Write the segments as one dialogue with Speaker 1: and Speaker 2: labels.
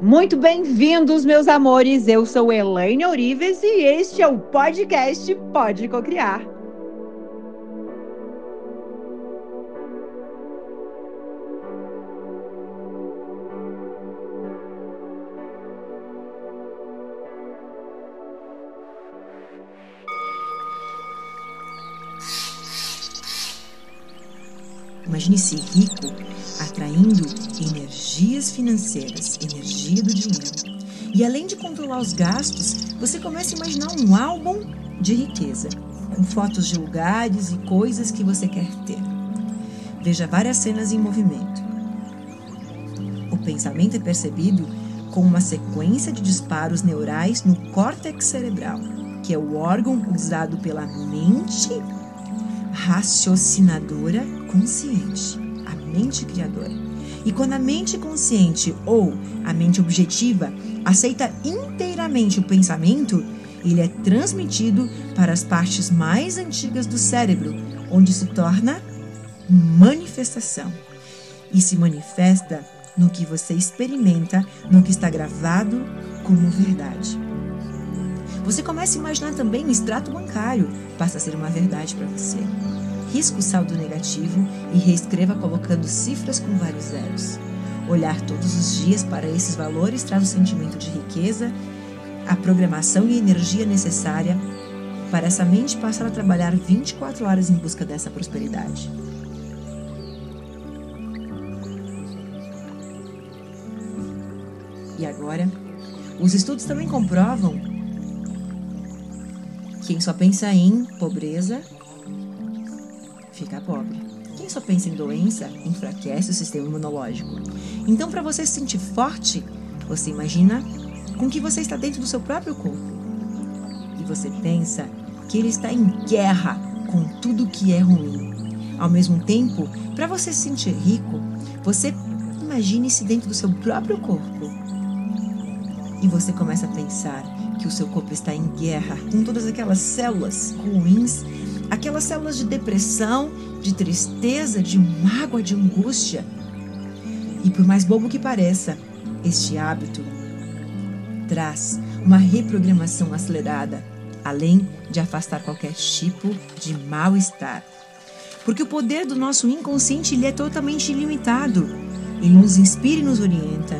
Speaker 1: Muito bem-vindos, meus amores. Eu sou Elaine Orives e este é o podcast Pode Cocriar.
Speaker 2: Imagine-se rico, atraindo energias financeiras, energia do dinheiro. E além de controlar os gastos, você começa a imaginar um álbum de riqueza, com fotos de lugares e coisas que você quer ter. Veja várias cenas em movimento. O pensamento é percebido como uma sequência de disparos neurais no córtex cerebral, que é o órgão usado pela mente raciocinadora consciente, mente criadora. E quando a mente consciente ou a mente objetiva aceita inteiramente o pensamento, ele é transmitido para as partes mais antigas do cérebro, onde se torna manifestação. E se manifesta no que você experimenta, no que está gravado como verdade. Você começa a imaginar também o extrato bancário, passa a ser uma verdade para você risca o saldo negativo e reescreva colocando cifras com vários zeros. Olhar todos os dias para esses valores traz o sentimento de riqueza, a programação e energia necessária para essa mente passar a trabalhar 24 horas em busca dessa prosperidade. E agora, os estudos também comprovam que quem só pensa em pobreza pobre. Quem só pensa em doença enfraquece o sistema imunológico. Então, para você se sentir forte, você imagina com que você está dentro do seu próprio corpo. E você pensa que ele está em guerra com tudo que é ruim. Ao mesmo tempo, para você se sentir rico, você imagine-se dentro do seu próprio corpo. E você começa a pensar que o seu corpo está em guerra com todas aquelas células ruins aquelas células de depressão, de tristeza, de mágoa, de angústia. E por mais bobo que pareça, este hábito traz uma reprogramação acelerada, além de afastar qualquer tipo de mal-estar. Porque o poder do nosso inconsciente ele é totalmente ilimitado. Ele nos inspira e nos orienta.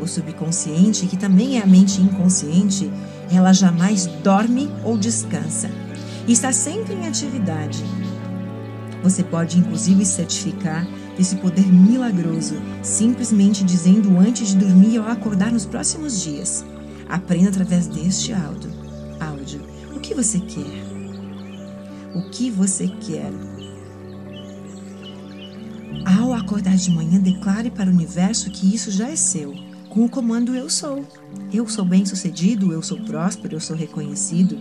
Speaker 2: O subconsciente, que também é a mente inconsciente, ela jamais dorme ou descansa e está sempre em atividade. Você pode inclusive certificar esse poder milagroso simplesmente dizendo antes de dormir ou acordar nos próximos dias. Aprenda através deste áudio. áudio. O que você quer? O que você quer? Ao acordar de manhã, declare para o universo que isso já é seu com o comando eu sou. Eu sou bem-sucedido, eu sou próspero, eu sou reconhecido.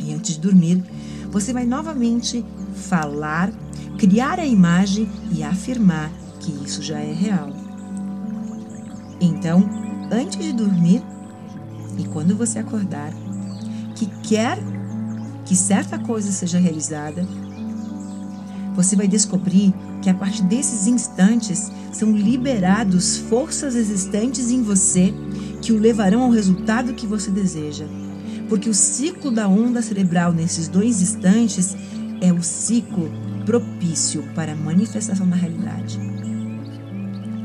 Speaker 2: E antes de dormir, você vai novamente falar, criar a imagem e afirmar que isso já é real. Então, antes de dormir e quando você acordar, que quer que certa coisa seja realizada, você vai descobrir que a partir desses instantes são liberados forças existentes em você que o levarão ao resultado que você deseja. Porque o ciclo da onda cerebral nesses dois instantes é o ciclo propício para a manifestação da realidade.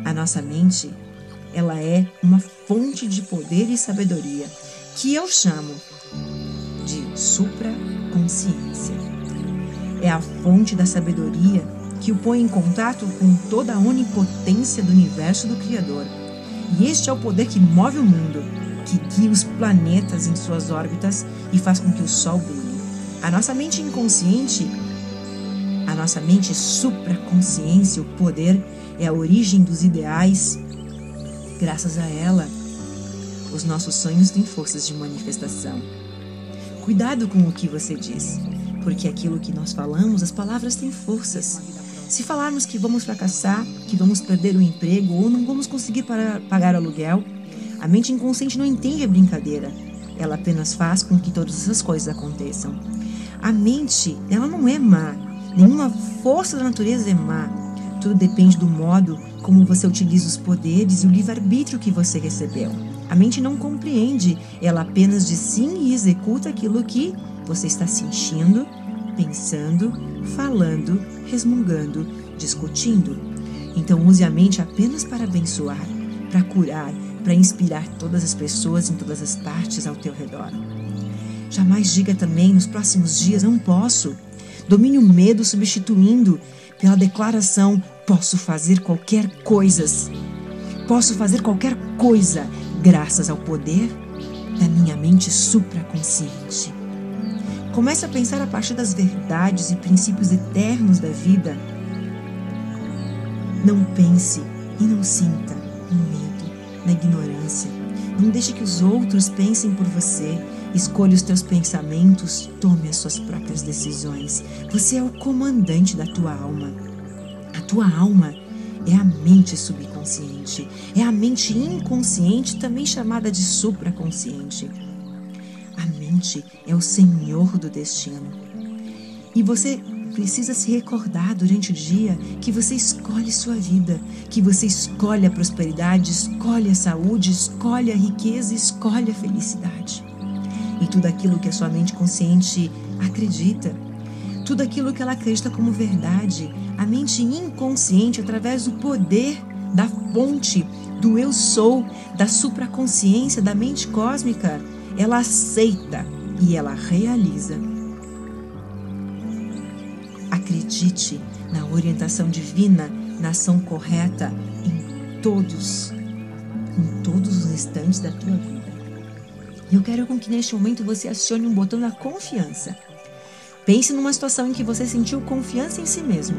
Speaker 2: A nossa mente, ela é uma fonte de poder e sabedoria que eu chamo de supraconsciência é a fonte da sabedoria que o põe em contato com toda a onipotência do universo do Criador. E este é o poder que move o mundo, que guia os planetas em suas órbitas e faz com que o Sol brilhe. A nossa mente inconsciente, a nossa mente supraconsciência, o poder, é a origem dos ideais. Graças a ela, os nossos sonhos têm forças de manifestação. Cuidado com o que você diz porque aquilo que nós falamos, as palavras têm forças. Se falarmos que vamos fracassar, que vamos perder o emprego ou não vamos conseguir pagar aluguel, a mente inconsciente não entende a brincadeira. Ela apenas faz com que todas essas coisas aconteçam. A mente, ela não é má. Nenhuma força da natureza é má. Tudo depende do modo como você utiliza os poderes e o livre-arbítrio que você recebeu. A mente não compreende, ela apenas diz sim e executa aquilo que você está sentindo, pensando, falando, resmungando, discutindo. Então use a mente apenas para abençoar, para curar, para inspirar todas as pessoas em todas as partes ao teu redor. Jamais diga também nos próximos dias não posso. Domine o medo substituindo pela declaração posso fazer qualquer coisas. Posso fazer qualquer coisa graças ao poder da minha mente supraconsciente. Comece a pensar a partir das verdades e princípios eternos da vida. Não pense e não sinta no medo, na ignorância. Não deixe que os outros pensem por você. Escolha os teus pensamentos, tome as suas próprias decisões. Você é o comandante da tua alma. A tua alma é a mente subconsciente, é a mente inconsciente, também chamada de supraconsciente. A mente é o senhor do destino. E você precisa se recordar durante o dia que você escolhe sua vida, que você escolhe a prosperidade, escolhe a saúde, escolhe a riqueza, escolhe a felicidade. E tudo aquilo que a sua mente consciente acredita, tudo aquilo que ela acredita como verdade, a mente inconsciente, através do poder da fonte do eu sou, da supraconsciência, da mente cósmica, ela aceita e ela realiza Acredite na orientação divina, na ação correta em todos, em todos os instantes da tua vida. Eu quero com que neste momento você acione um botão da confiança. Pense numa situação em que você sentiu confiança em si mesmo.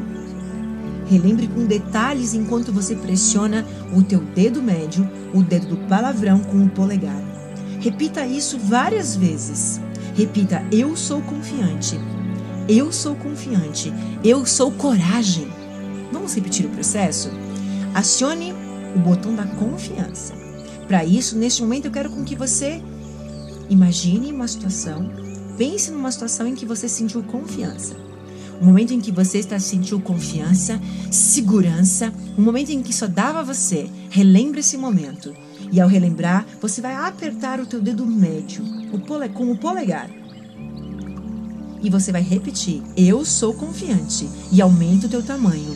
Speaker 2: Relembre com detalhes enquanto você pressiona o teu dedo médio, o dedo do palavrão com o polegar. Repita isso várias vezes. Repita: Eu sou confiante. Eu sou confiante. Eu sou coragem. Vamos repetir o processo? Acione o botão da confiança. Para isso, neste momento, eu quero com que você imagine uma situação, pense numa situação em que você sentiu confiança. Um momento em que você está sentiu confiança, segurança, um momento em que só dava você. Relembre esse momento. E ao relembrar, você vai apertar o teu dedo médio, o pole, com o polegar e você vai repetir: Eu sou confiante e aumenta o teu tamanho.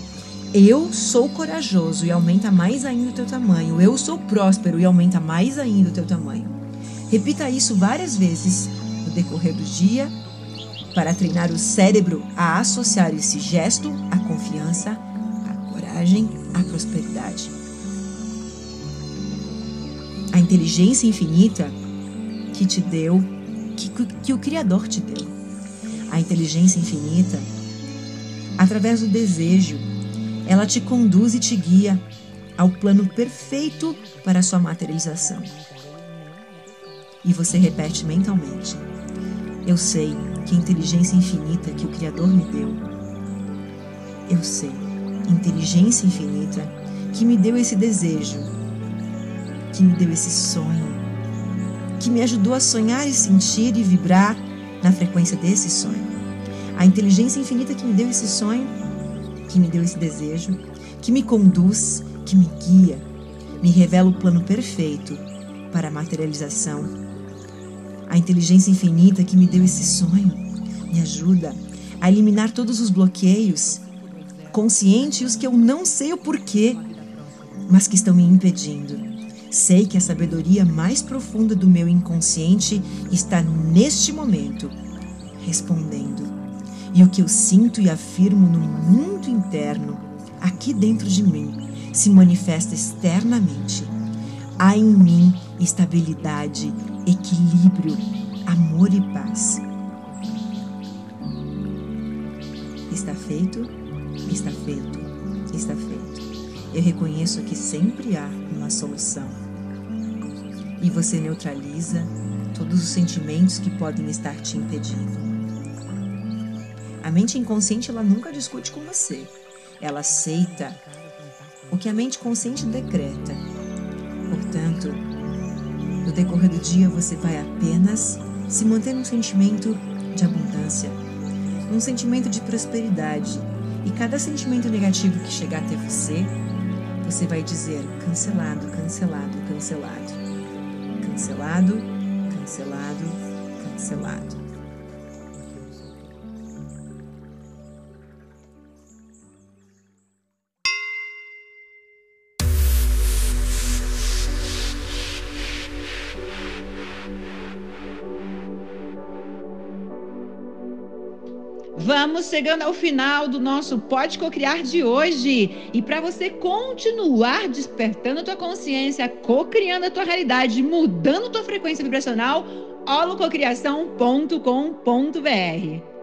Speaker 2: Eu sou corajoso e aumenta mais ainda o teu tamanho. Eu sou próspero e aumenta mais ainda o teu tamanho. Repita isso várias vezes no decorrer do dia para treinar o cérebro a associar esse gesto à confiança, à coragem, à prosperidade. A inteligência infinita que te deu, que, que o Criador te deu a inteligência infinita, através do desejo, ela te conduz e te guia ao plano perfeito para a sua materialização. E você repete mentalmente: Eu sei que a inteligência infinita que o Criador me deu, eu sei, inteligência infinita que me deu esse desejo, que me deu esse sonho, que me ajudou a sonhar e sentir e vibrar na frequência desse sonho. A inteligência infinita que me deu esse sonho, que me deu esse desejo, que me conduz, que me guia, me revela o plano perfeito para a materialização. A inteligência infinita que me deu esse sonho me ajuda a eliminar todos os bloqueios, conscientes e os que eu não sei o porquê, mas que estão me impedindo. Sei que a sabedoria mais profunda do meu inconsciente está neste momento respondendo. E o que eu sinto e afirmo no mundo interno, aqui dentro de mim, se manifesta externamente. Há em mim estabilidade, equilíbrio, amor e paz. Está feito? Está feito. Está feito. Eu reconheço que sempre há uma solução. E você neutraliza todos os sentimentos que podem estar te impedindo. A mente inconsciente ela nunca discute com você. Ela aceita o que a mente consciente decreta. Portanto, decorrer do dia você vai apenas se manter num sentimento de abundância, num sentimento de prosperidade E cada sentimento negativo que chegar até você, você vai dizer cancelado, cancelado, cancelado. Cancelado, cancelado, cancelado.
Speaker 1: Vamos chegando ao final do nosso Pode Cocriar de hoje. E para você continuar despertando a tua consciência, cocriando a tua realidade, mudando a tua frequência vibracional, holococriação.com.br.